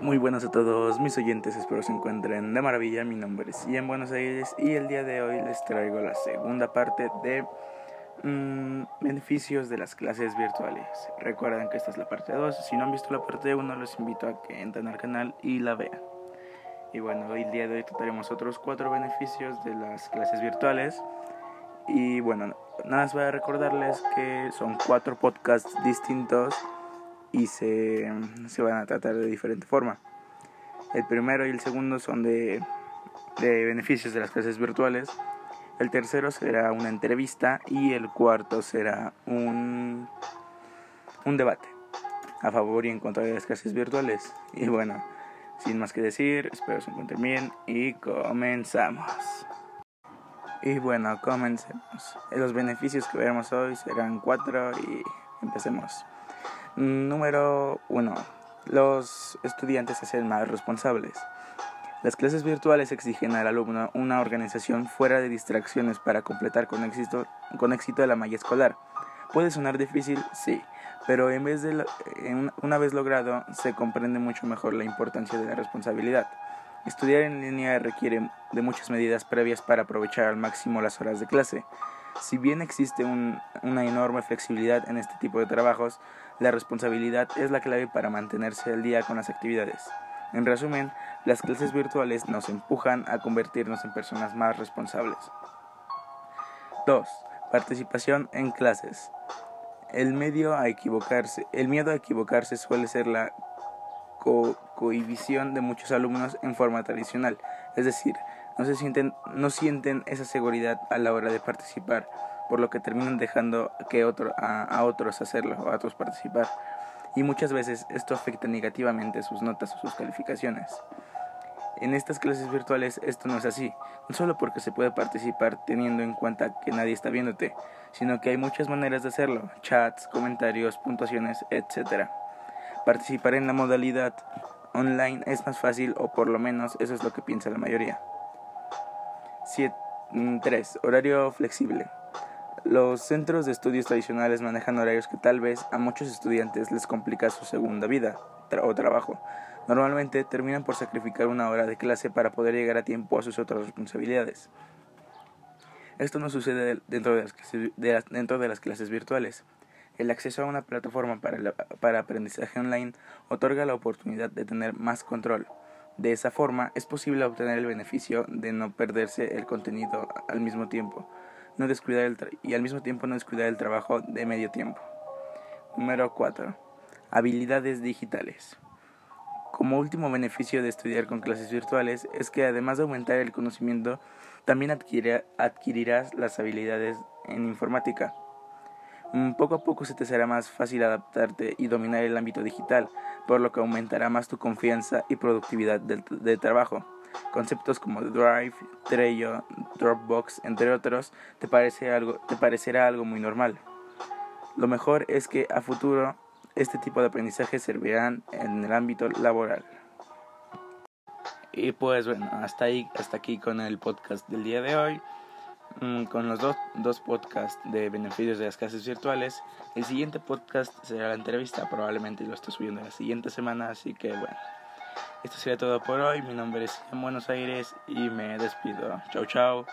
Muy buenas a todos mis oyentes, espero se encuentren de maravilla. Mi nombre es Ian Buenos Aires y el día de hoy les traigo la segunda parte de mmm, beneficios de las clases virtuales. Recuerden que esta es la parte 2. Si no han visto la parte 1, los invito a que entren al canal y la vean. Y bueno, hoy el día de hoy trataremos otros cuatro beneficios de las clases virtuales. Y bueno, nada más voy a recordarles que son cuatro podcasts distintos y se, se van a tratar de diferente forma. El primero y el segundo son de, de beneficios de las clases virtuales. El tercero será una entrevista y el cuarto será un, un debate a favor y en contra de las clases virtuales. Y bueno, sin más que decir, espero se encuentren bien y comenzamos. Y bueno, comencemos. Los beneficios que veremos hoy serán cuatro y empecemos. Número 1. Los estudiantes se hacen más responsables. Las clases virtuales exigen al alumno una organización fuera de distracciones para completar con éxito, con éxito la malla escolar. Puede sonar difícil, sí, pero en vez de una vez logrado se comprende mucho mejor la importancia de la responsabilidad. Estudiar en línea requiere de muchas medidas previas para aprovechar al máximo las horas de clase. Si bien existe una enorme flexibilidad en este tipo de trabajos, la responsabilidad es la clave para mantenerse al día con las actividades. En resumen, las clases virtuales nos empujan a convertirnos en personas más responsables. 2. Participación en clases. El, medio a equivocarse, el miedo a equivocarse suele ser la cohibición de muchos alumnos en forma tradicional, es decir, no, se sienten, no sienten esa seguridad a la hora de participar, por lo que terminan dejando que otro, a, a otros hacerlo o a otros participar. Y muchas veces esto afecta negativamente sus notas o sus calificaciones. En estas clases virtuales esto no es así, no solo porque se puede participar teniendo en cuenta que nadie está viéndote, sino que hay muchas maneras de hacerlo, chats, comentarios, puntuaciones, etc. Participar en la modalidad online es más fácil o por lo menos eso es lo que piensa la mayoría. 3. Mm, horario flexible. Los centros de estudios tradicionales manejan horarios que tal vez a muchos estudiantes les complica su segunda vida o trabajo. Normalmente terminan por sacrificar una hora de clase para poder llegar a tiempo a sus otras responsabilidades. Esto no sucede dentro de las clases, dentro de las clases virtuales. El acceso a una plataforma para, para aprendizaje online otorga la oportunidad de tener más control de esa forma es posible obtener el beneficio de no perderse el contenido al mismo tiempo no descuidar el y al mismo tiempo no descuidar el trabajo de medio tiempo. Número 4. Habilidades digitales. Como último beneficio de estudiar con clases virtuales es que además de aumentar el conocimiento, también adquirirás las habilidades en informática. Mm, poco a poco se te será más fácil adaptarte y dominar el ámbito digital, por lo que aumentará más tu confianza y productividad de, trabajo. Conceptos como Drive, Trello, Dropbox, entre otros, te, parece algo, parecerá algo muy normal. Lo mejor es que a futuro este tipo de aprendizaje servirán en el ámbito laboral. Y pues bueno, hasta ahí, hasta aquí con el podcast del día de hoy. Mm, con los dos, dos podcasts de beneficios de las clases virtuales. El siguiente podcast será la entrevista, probablemente lo estoy subiendo la siguiente semana, así que bueno. Esto sería todo por hoy. Mi nombre es en Buenos Aires y me despido. Chau, chau.